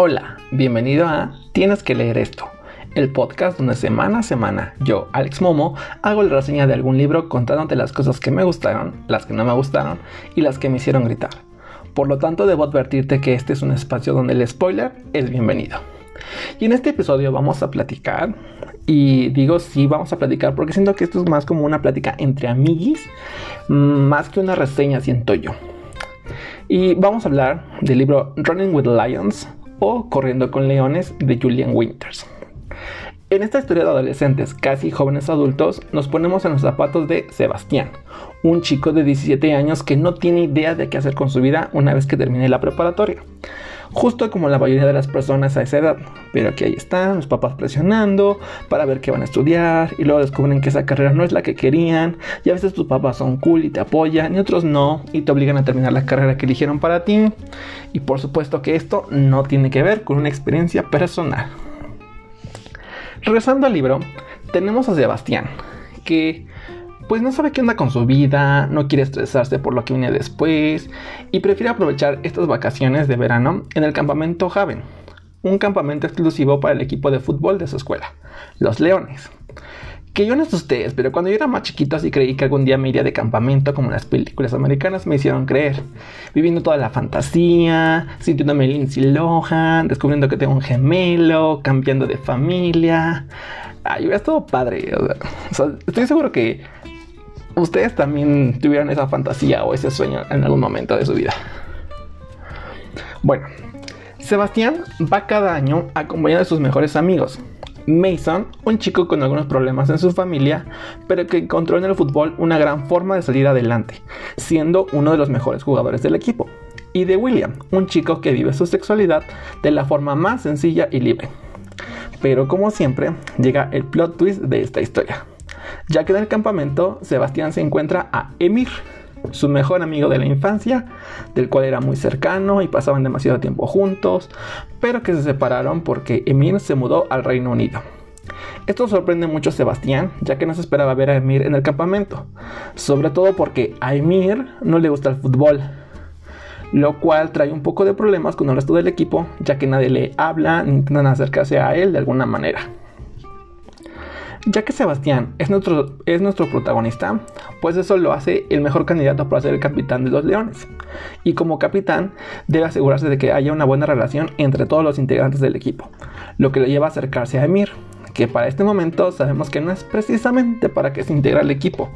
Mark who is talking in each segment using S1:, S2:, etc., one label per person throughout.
S1: Hola, bienvenido a Tienes que leer esto, el podcast donde semana a semana yo, Alex Momo, hago la reseña de algún libro contándote las cosas que me gustaron, las que no me gustaron y las que me hicieron gritar. Por lo tanto, debo advertirte que este es un espacio donde el spoiler es bienvenido. Y en este episodio vamos a platicar, y digo sí, vamos a platicar porque siento que esto es más como una plática entre amiguis, más que una reseña siento yo. Y vamos a hablar del libro Running with Lions o Corriendo con Leones de Julian Winters. En esta historia de adolescentes, casi jóvenes adultos, nos ponemos en los zapatos de Sebastián, un chico de 17 años que no tiene idea de qué hacer con su vida una vez que termine la preparatoria. Justo como la mayoría de las personas a esa edad. Pero aquí ahí están los papás presionando para ver qué van a estudiar y luego descubren que esa carrera no es la que querían y a veces tus papás son cool y te apoyan y otros no y te obligan a terminar la carrera que eligieron para ti. Y por supuesto que esto no tiene que ver con una experiencia personal. Regresando al libro, tenemos a Sebastián, que pues no sabe qué onda con su vida, no quiere estresarse por lo que viene después y prefiere aprovechar estas vacaciones de verano en el campamento Haven, un campamento exclusivo para el equipo de fútbol de su escuela, los Leones. Que yo no sé ustedes, pero cuando yo era más chiquito así creí que algún día me iría de campamento como las películas americanas me hicieron creer. Viviendo toda la fantasía, sintiéndome Lindsay Lohan, descubriendo que tengo un gemelo, cambiando de familia. Ay, hubiera estado padre. estoy seguro que ustedes también tuvieron esa fantasía o ese sueño en algún momento de su vida. Bueno, Sebastián va cada año acompañado de sus mejores amigos. Mason, un chico con algunos problemas en su familia, pero que encontró en el fútbol una gran forma de salir adelante, siendo uno de los mejores jugadores del equipo. Y de William, un chico que vive su sexualidad de la forma más sencilla y libre. Pero como siempre, llega el plot twist de esta historia ya que en el campamento Sebastián se encuentra a Emir, su mejor amigo de la infancia, del cual era muy cercano y pasaban demasiado tiempo juntos, pero que se separaron porque Emir se mudó al Reino Unido. Esto sorprende mucho a Sebastián, ya que no se esperaba ver a Emir en el campamento, sobre todo porque a Emir no le gusta el fútbol, lo cual trae un poco de problemas con el resto del equipo, ya que nadie le habla ni intentan acercarse a él de alguna manera. Ya que Sebastián es nuestro, es nuestro protagonista, pues eso lo hace el mejor candidato para ser el capitán de los Leones. Y como capitán debe asegurarse de que haya una buena relación entre todos los integrantes del equipo, lo que le lleva a acercarse a Emir, que para este momento sabemos que no es precisamente para que se integre al equipo,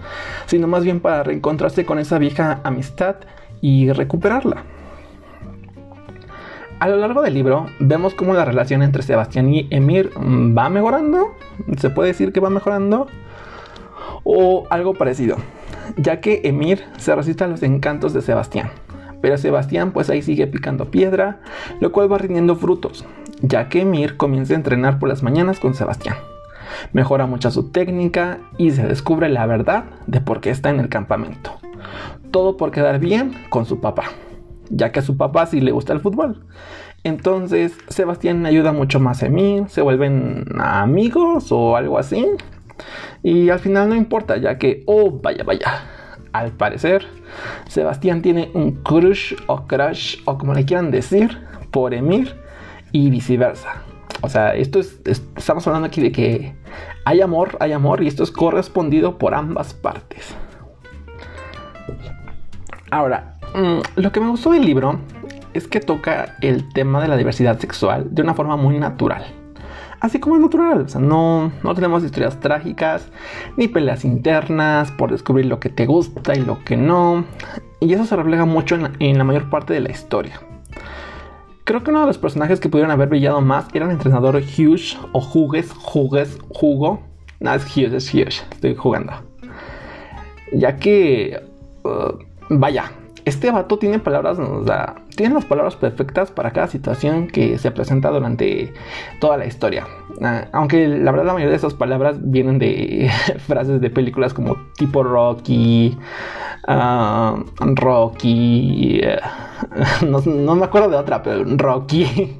S1: sino más bien para reencontrarse con esa vieja amistad y recuperarla. A lo largo del libro vemos cómo la relación entre Sebastián y Emir va mejorando, se puede decir que va mejorando, o algo parecido, ya que Emir se resiste a los encantos de Sebastián, pero Sebastián pues ahí sigue picando piedra, lo cual va rindiendo frutos, ya que Emir comienza a entrenar por las mañanas con Sebastián. Mejora mucho su técnica y se descubre la verdad de por qué está en el campamento. Todo por quedar bien con su papá ya que a su papá sí le gusta el fútbol. Entonces Sebastián ayuda mucho más a mí, se vuelven amigos o algo así. Y al final no importa, ya que, oh, vaya, vaya. Al parecer, Sebastián tiene un crush o crush o como le quieran decir por Emir y viceversa. O sea, esto es, estamos hablando aquí de que hay amor, hay amor y esto es correspondido por ambas partes. Ahora, lo que me gustó del libro es que toca el tema de la diversidad sexual de una forma muy natural. Así como es natural, no, no tenemos historias trágicas ni peleas internas por descubrir lo que te gusta y lo que no. Y eso se refleja mucho en la, mayor parte de la historia. Creo que uno de los personajes que pudieron haber brillado más era el entrenador Hughes o Hughes, Hughes, Hugo. No, es Hughes, es Hughes, estoy jugando. Ya que, uh, vaya, este vato tiene palabras, o sea, tiene las palabras perfectas para cada situación que se presenta durante toda la historia. Ah, aunque la verdad la mayoría de esas palabras vienen de frases de películas como tipo Rocky, ah, Rocky, eh, no, me acuerdo de otra, pero Rocky.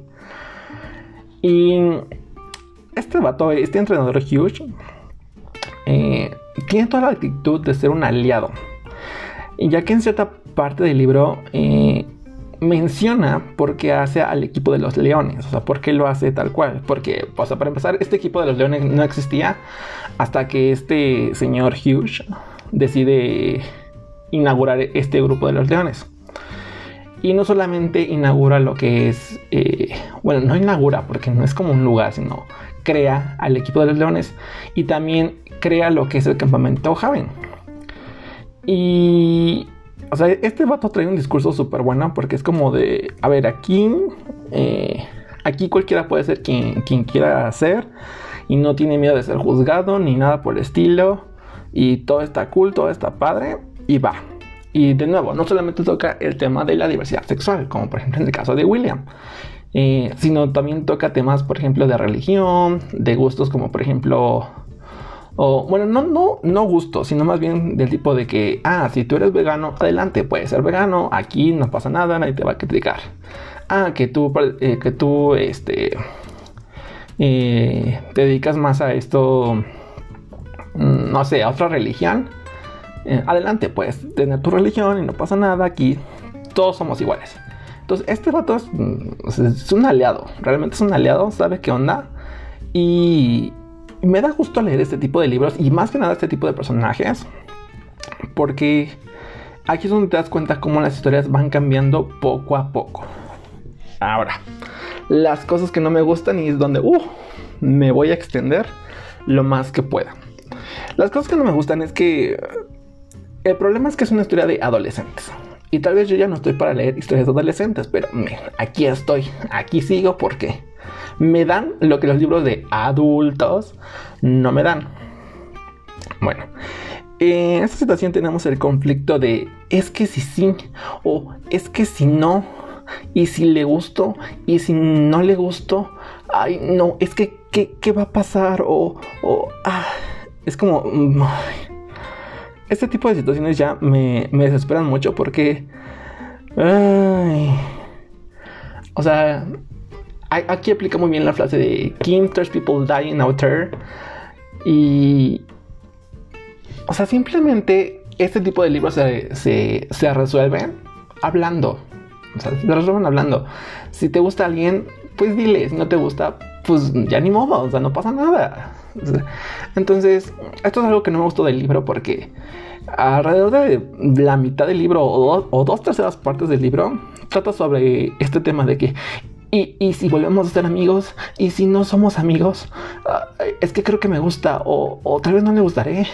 S1: y este vato, este entrenador huge, eh, tiene toda la actitud de ser un aliado. Y ya que en cierta parte del libro eh, menciona por qué hace al equipo de los leones, o sea, por qué lo hace tal cual. Porque, para empezar, este equipo de los leones no existía hasta que este señor Hughes decide inaugurar este grupo de los leones. Y no solamente inaugura lo que es, eh, bueno, no inaugura porque no es como un lugar, sino crea al equipo de los leones y también crea lo que es el campamento Javen. Y o sea, este vato trae un discurso súper bueno porque es como de, a ver, aquí, eh, aquí cualquiera puede ser quien, quien quiera ser y no tiene miedo de ser juzgado ni nada por el estilo y todo está cool, todo está padre y va. Y de nuevo, no solamente toca el tema de la diversidad sexual, como por ejemplo en el caso de William, eh, sino también toca temas, por ejemplo, de religión, de gustos como por ejemplo o bueno, no, no, no gusto, sino más bien del tipo de que, ah, si tú eres vegano, adelante, puedes ser vegano, aquí no pasa nada, nadie te va a criticar. Ah, que tú, eh, que tú, este, eh, te dedicas más a esto, mm, no sé, a otra religión. Eh, adelante, puedes tener tu religión y no pasa nada, aquí todos somos iguales. Entonces, este vato es, mm, es un aliado, realmente es un aliado, sabe qué onda. Y, me da gusto leer este tipo de libros y más que nada este tipo de personajes. Porque aquí es donde te das cuenta cómo las historias van cambiando poco a poco. Ahora, las cosas que no me gustan y es donde uh, me voy a extender lo más que pueda. Las cosas que no me gustan es que el problema es que es una historia de adolescentes. Y tal vez yo ya no estoy para leer historias adolescentes, pero aquí estoy, aquí sigo porque me dan lo que los libros de adultos no me dan. Bueno, en esta situación tenemos el conflicto de es que si sí o es que si no y si le gustó y si no le gustó, ay no, es que qué, va a pasar o, ah, es como... este tipo de situaciones ya me, me desesperan mucho porque... o sea, aquí aplica muy bien la frase de Kim, there's people dying out there. Y. O sea, simplemente este tipo de libros se, se, resuelven hablando. O sea, se resuelven hablando. Si te gusta alguien, pues dile. Si no te gusta, pues ya ni modo. O sea, no pasa nada. Entonces, esto es algo que no me gustó del libro porque alrededor de la mitad del libro o, o, dos terceras partes del libro trata sobre este tema de que y, si volvemos a ser amigos, y si no somos amigos, ah, es que creo que me gusta, o, tal vez no le gustaré.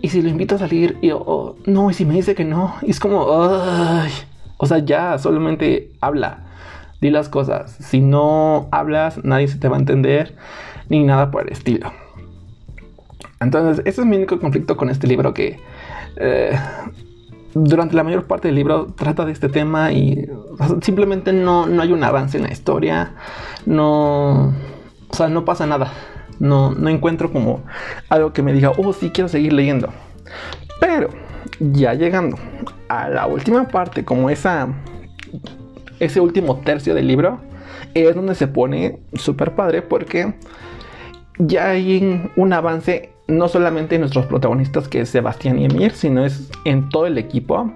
S1: Y, si lo invito a salir, y o, no, y si me dice que no, y es como, o sea, ya solamente habla, di las cosas. Si no hablas, nadie se te va a entender, ni nada por el estilo. Entonces, ese es mi único conflicto con este libro que eh, durante la mayor parte del libro trata de este tema y simplemente no, no hay un avance en la historia, no, o sea, no pasa nada, no, no encuentro como algo que me diga, oh, sí quiero seguir leyendo. Pero ya llegando a la última parte, como esa, ese último tercio del libro, es donde se pone súper padre porque ya hay un avance no solamente en nuestros protagonistas que es Sebastián y Emir, sino es en todo el equipo.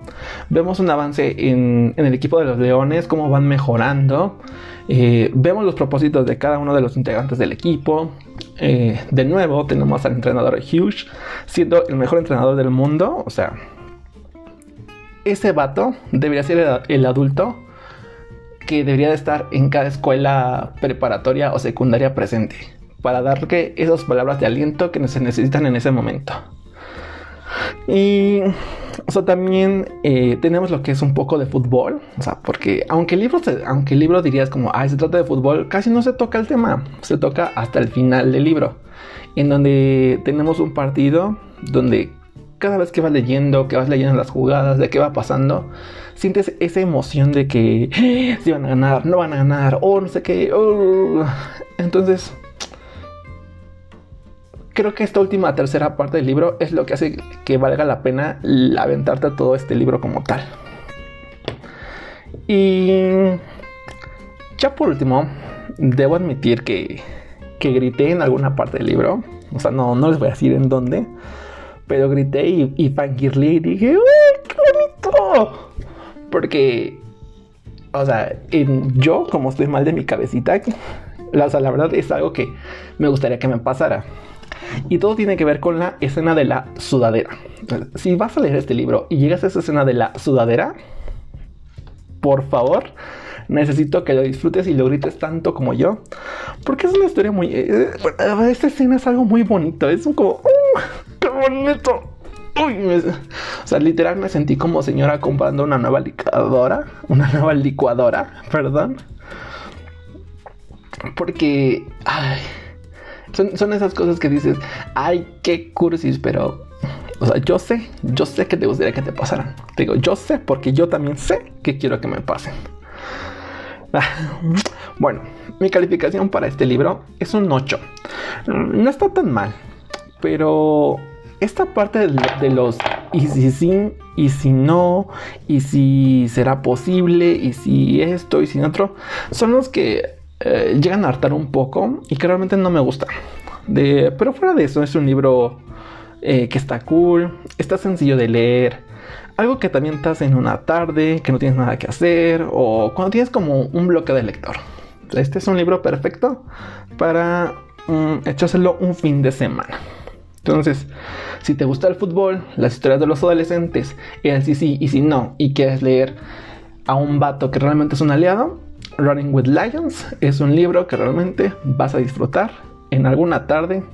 S1: Vemos un avance en, el equipo de los Leones, cómo van mejorando. Eh, vemos los propósitos de cada uno de los integrantes del equipo. Eh, de nuevo tenemos al entrenador Hughes, siendo el mejor entrenador del mundo. O sea, ese vato debería ser el adulto que debería de estar en cada escuela preparatoria o secundaria presente para darle esas palabras de aliento que se necesitan en ese momento. Y o sea, también eh, tenemos lo que es un poco de fútbol. O sea, porque aunque el libro, aunque el libro dirías como, ay, se trata de fútbol, casi no se toca el tema. Se toca hasta el final del libro. En donde tenemos un partido donde cada vez que vas leyendo, que vas leyendo las jugadas, de qué va pasando, sientes esa emoción de que ah, si van a ganar, no van a ganar, o no sé qué. Oh". Entonces, creo que esta última tercera parte del libro es lo que hace que valga la pena aventarte todo este libro como tal. Y ya por último, debo admitir que, que grité en alguna parte del libro. O sea, no, no les voy a decir en dónde. Pero grité y, y fangirlé y dije, ¡Uy, qué bonito! Porque o sea, yo como estoy mal de mi cabecita, la, verdad es algo que me gustaría que me pasara. Y todo tiene que ver con la escena de la sudadera. Si vas a leer este libro y llegas a esa escena de la sudadera, por favor, necesito que lo disfrutes y lo grites tanto como yo. Porque es una historia muy... Eh, esta escena es algo muy bonito. Es como... ¡uh! ¡Qué bonito! o sea, literal me sentí como señora comprando una nueva licuadora. Una nueva licuadora, perdón. Porque... Ay, son, esas cosas que dices, ay, qué cursis, pero o sea, yo sé, yo sé que te gustaría que te pasaran. Te digo, yo sé porque yo también sé que quiero que me pasen. Bueno, mi calificación para este libro es un 8. No está tan mal, pero esta parte de, los y si sí, y si no, y si será posible, y si esto, y si otro, son los que eh, llegan a hartar un poco y que realmente no me gusta. De, pero fuera de eso, es un libro eh, que está cool, está sencillo de leer, algo que también estás en una tarde, que no tienes nada que hacer, o cuando tienes como un bloque de lector. Este es un libro perfecto para um, echárselo un fin de semana. Entonces, si te gusta el fútbol, las historias de los adolescentes, el sí sí y si no, y quieres leer a un vato que realmente es un aliado, Running with Lions es un libro que realmente vas a disfrutar en alguna tarde,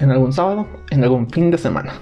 S1: en algún sábado, en algún fin de semana.